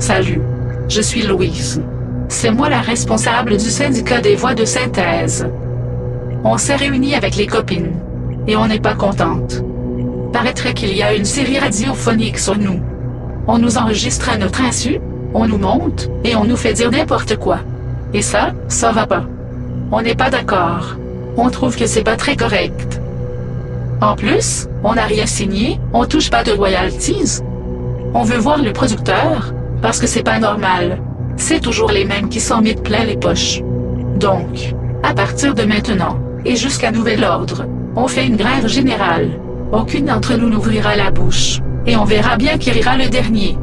Salut. Je suis Louise. C'est moi la responsable du syndicat des voix de synthèse. On s'est réunis avec les copines. Et on n'est pas contente. Paraîtrait qu'il y a une série radiophonique sur nous. On nous enregistre à notre insu, on nous monte, et on nous fait dire n'importe quoi. Et ça, ça va pas. On n'est pas d'accord. On trouve que c'est pas très correct. En plus, on n'a rien signé, on touche pas de royalties. On veut voir le producteur, parce que c'est pas normal. C'est toujours les mêmes qui s'en mettent plein les poches. Donc, à partir de maintenant, et jusqu'à nouvel ordre, on fait une grève générale. Aucune d'entre nous n'ouvrira la bouche. Et on verra bien qui rira le dernier.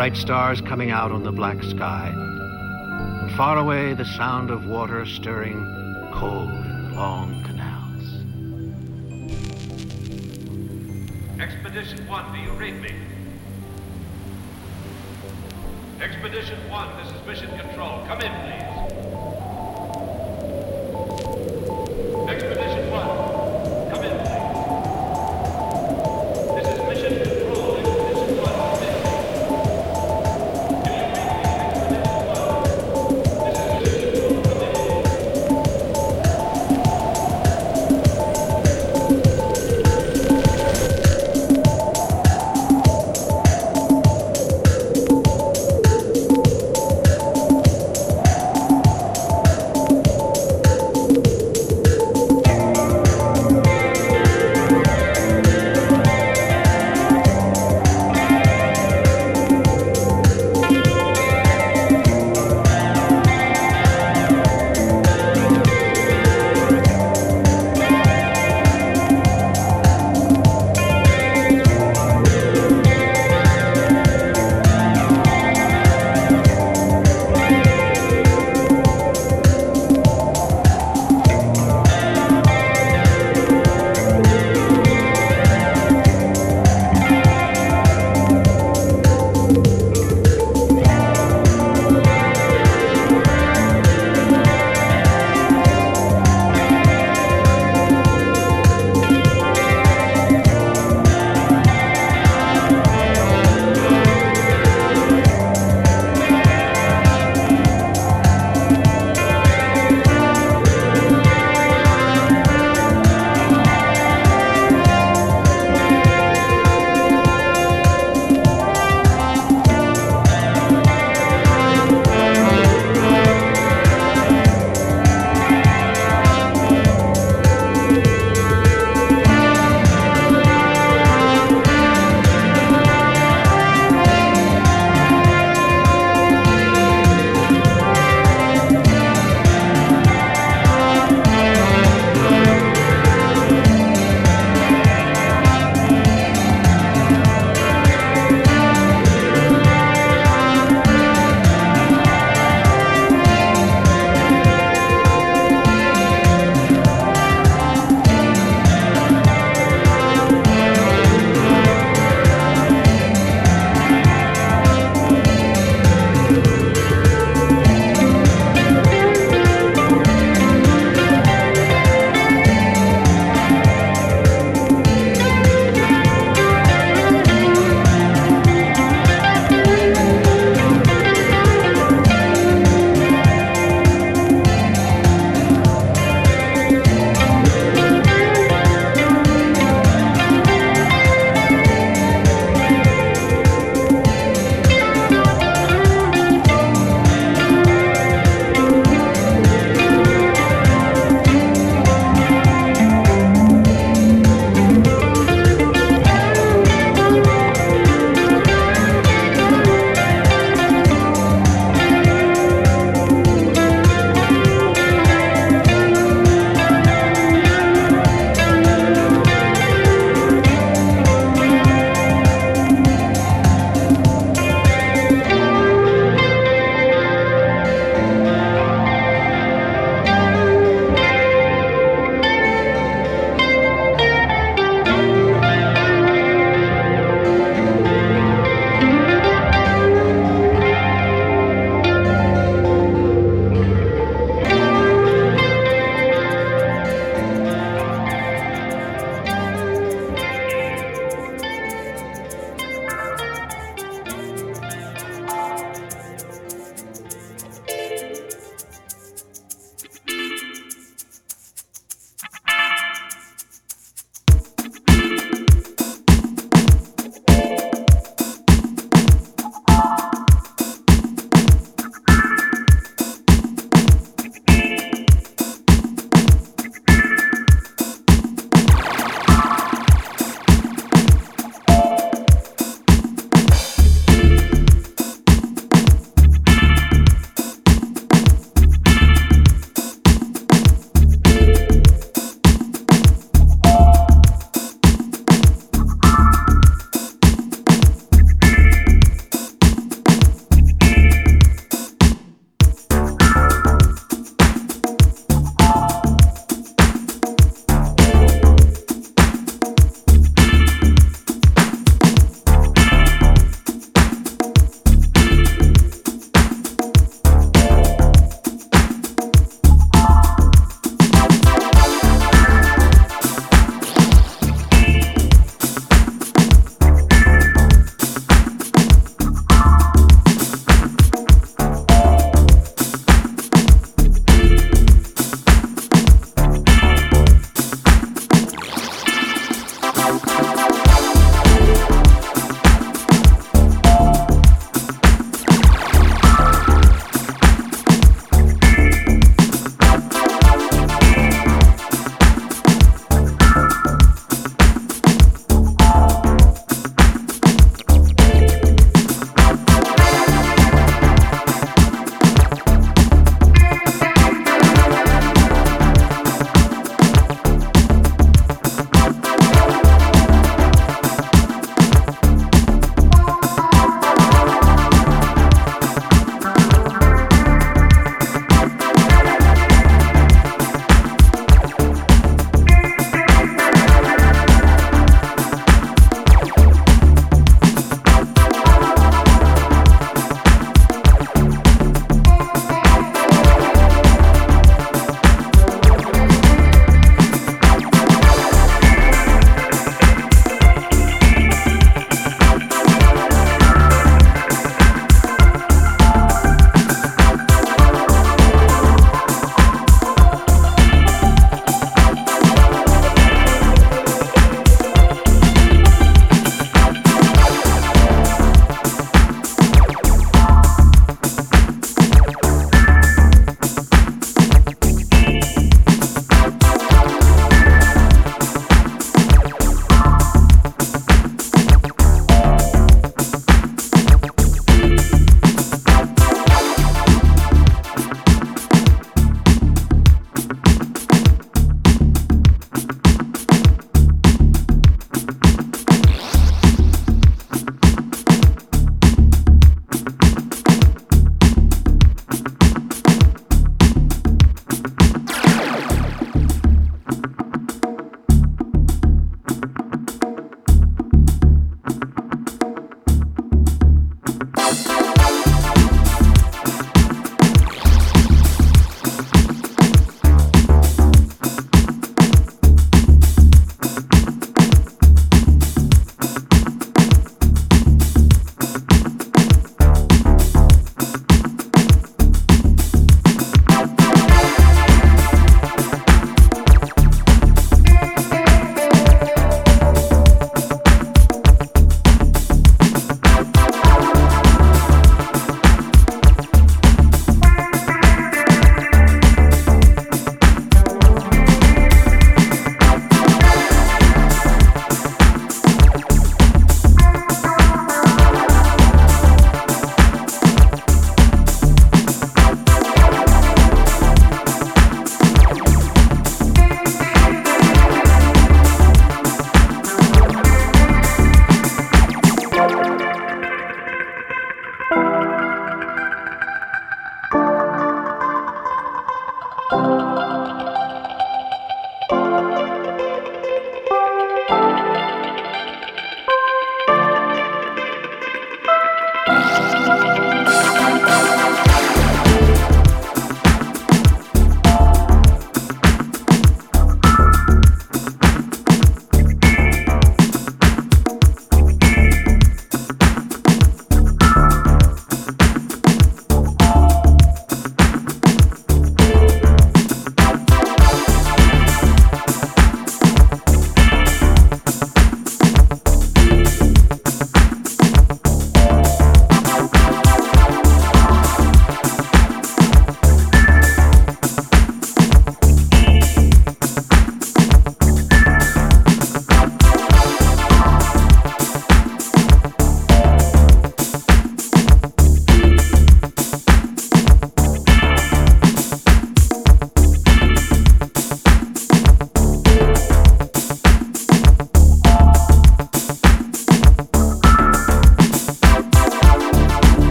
Bright stars coming out on the black sky. And far away the sound of water stirring cold in long canals. Expedition 1, do you read me? Expedition 1, this is Mission Control. Come in,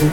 You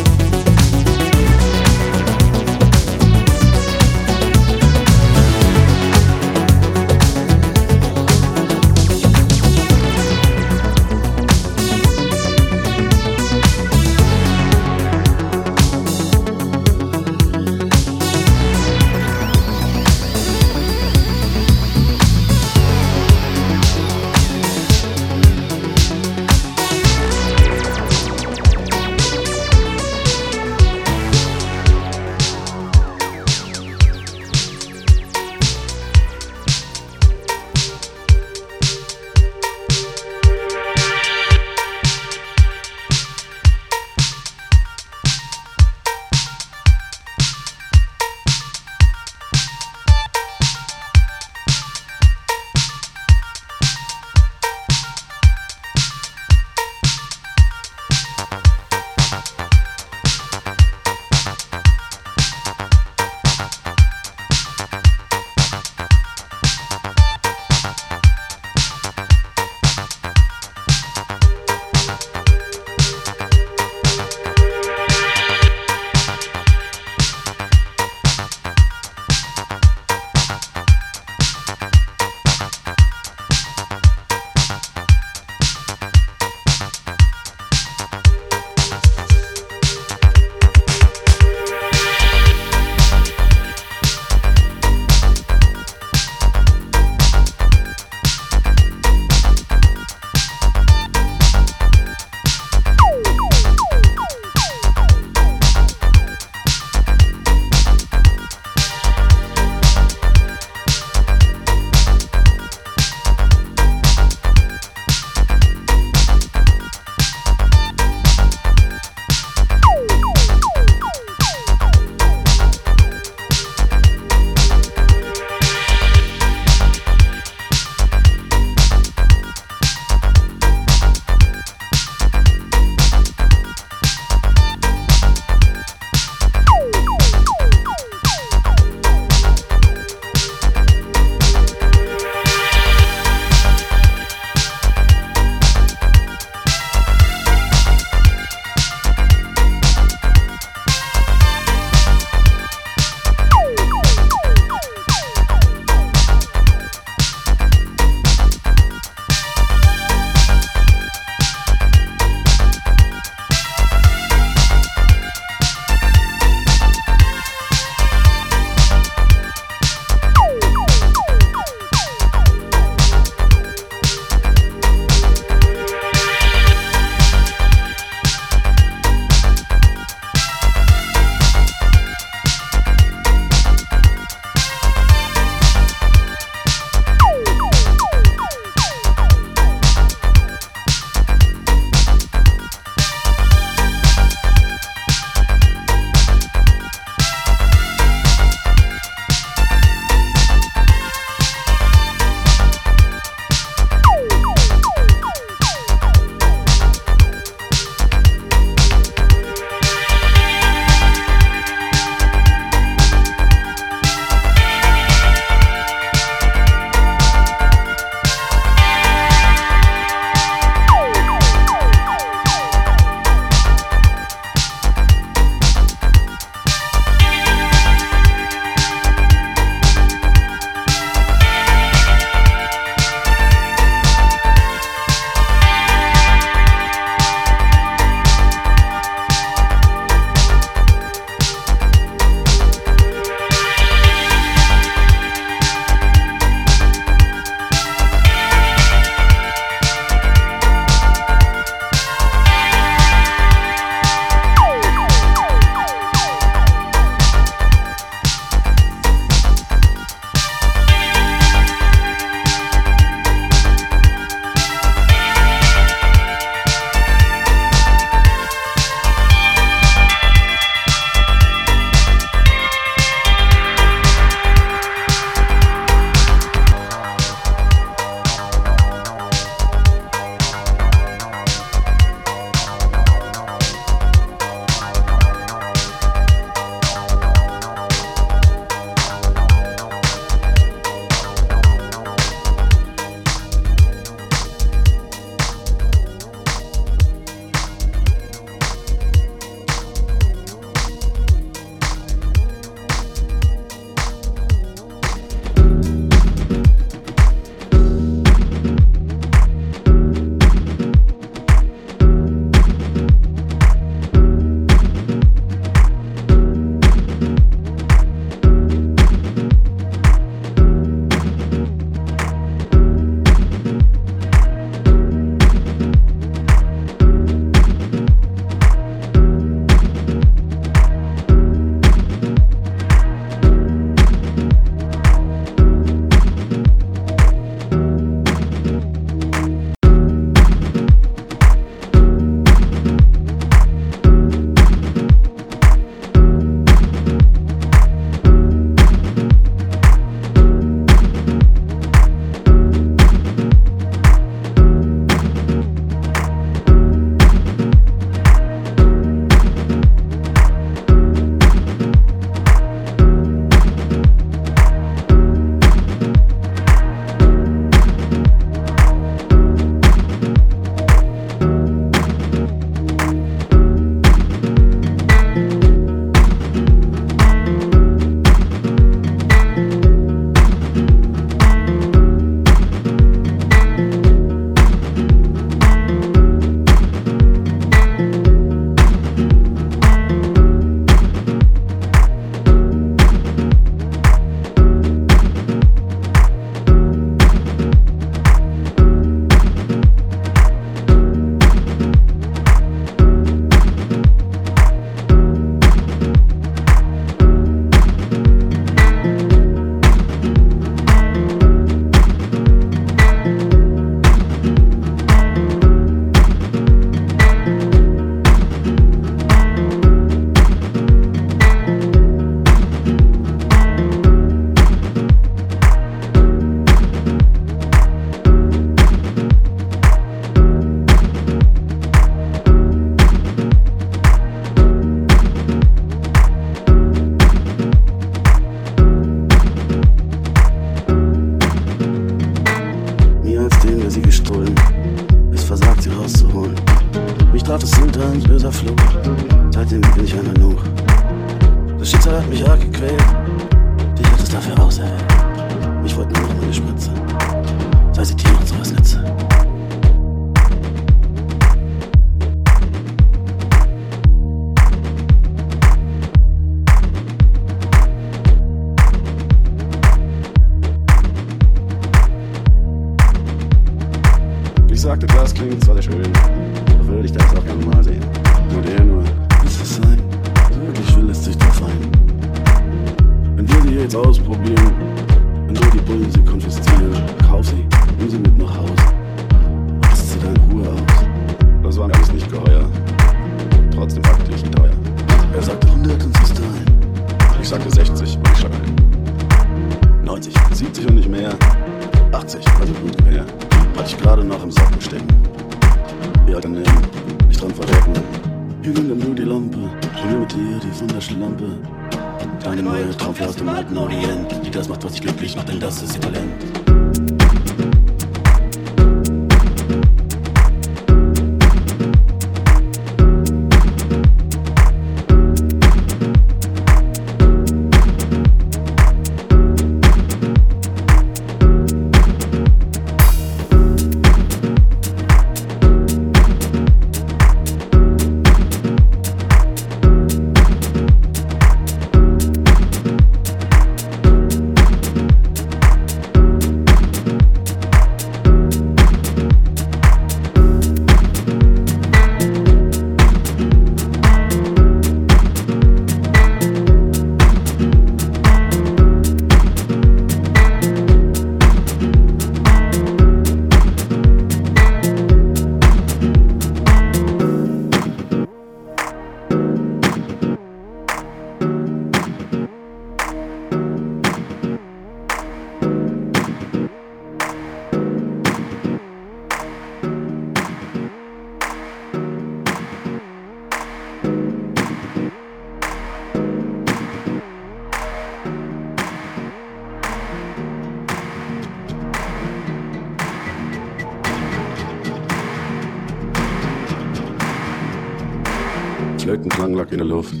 Lag in der Luft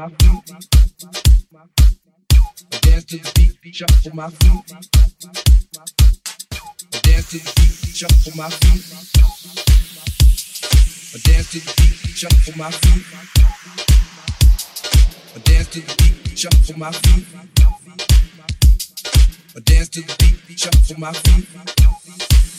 my feet. Dance to the beat, shuffle my feet. Dance to the beat, shuffle my feet. Dance to the beat, shuffle my feet. Dance to the beat, shuffle my feet. Dance to the beat, shuffle my feet.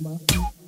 Roma.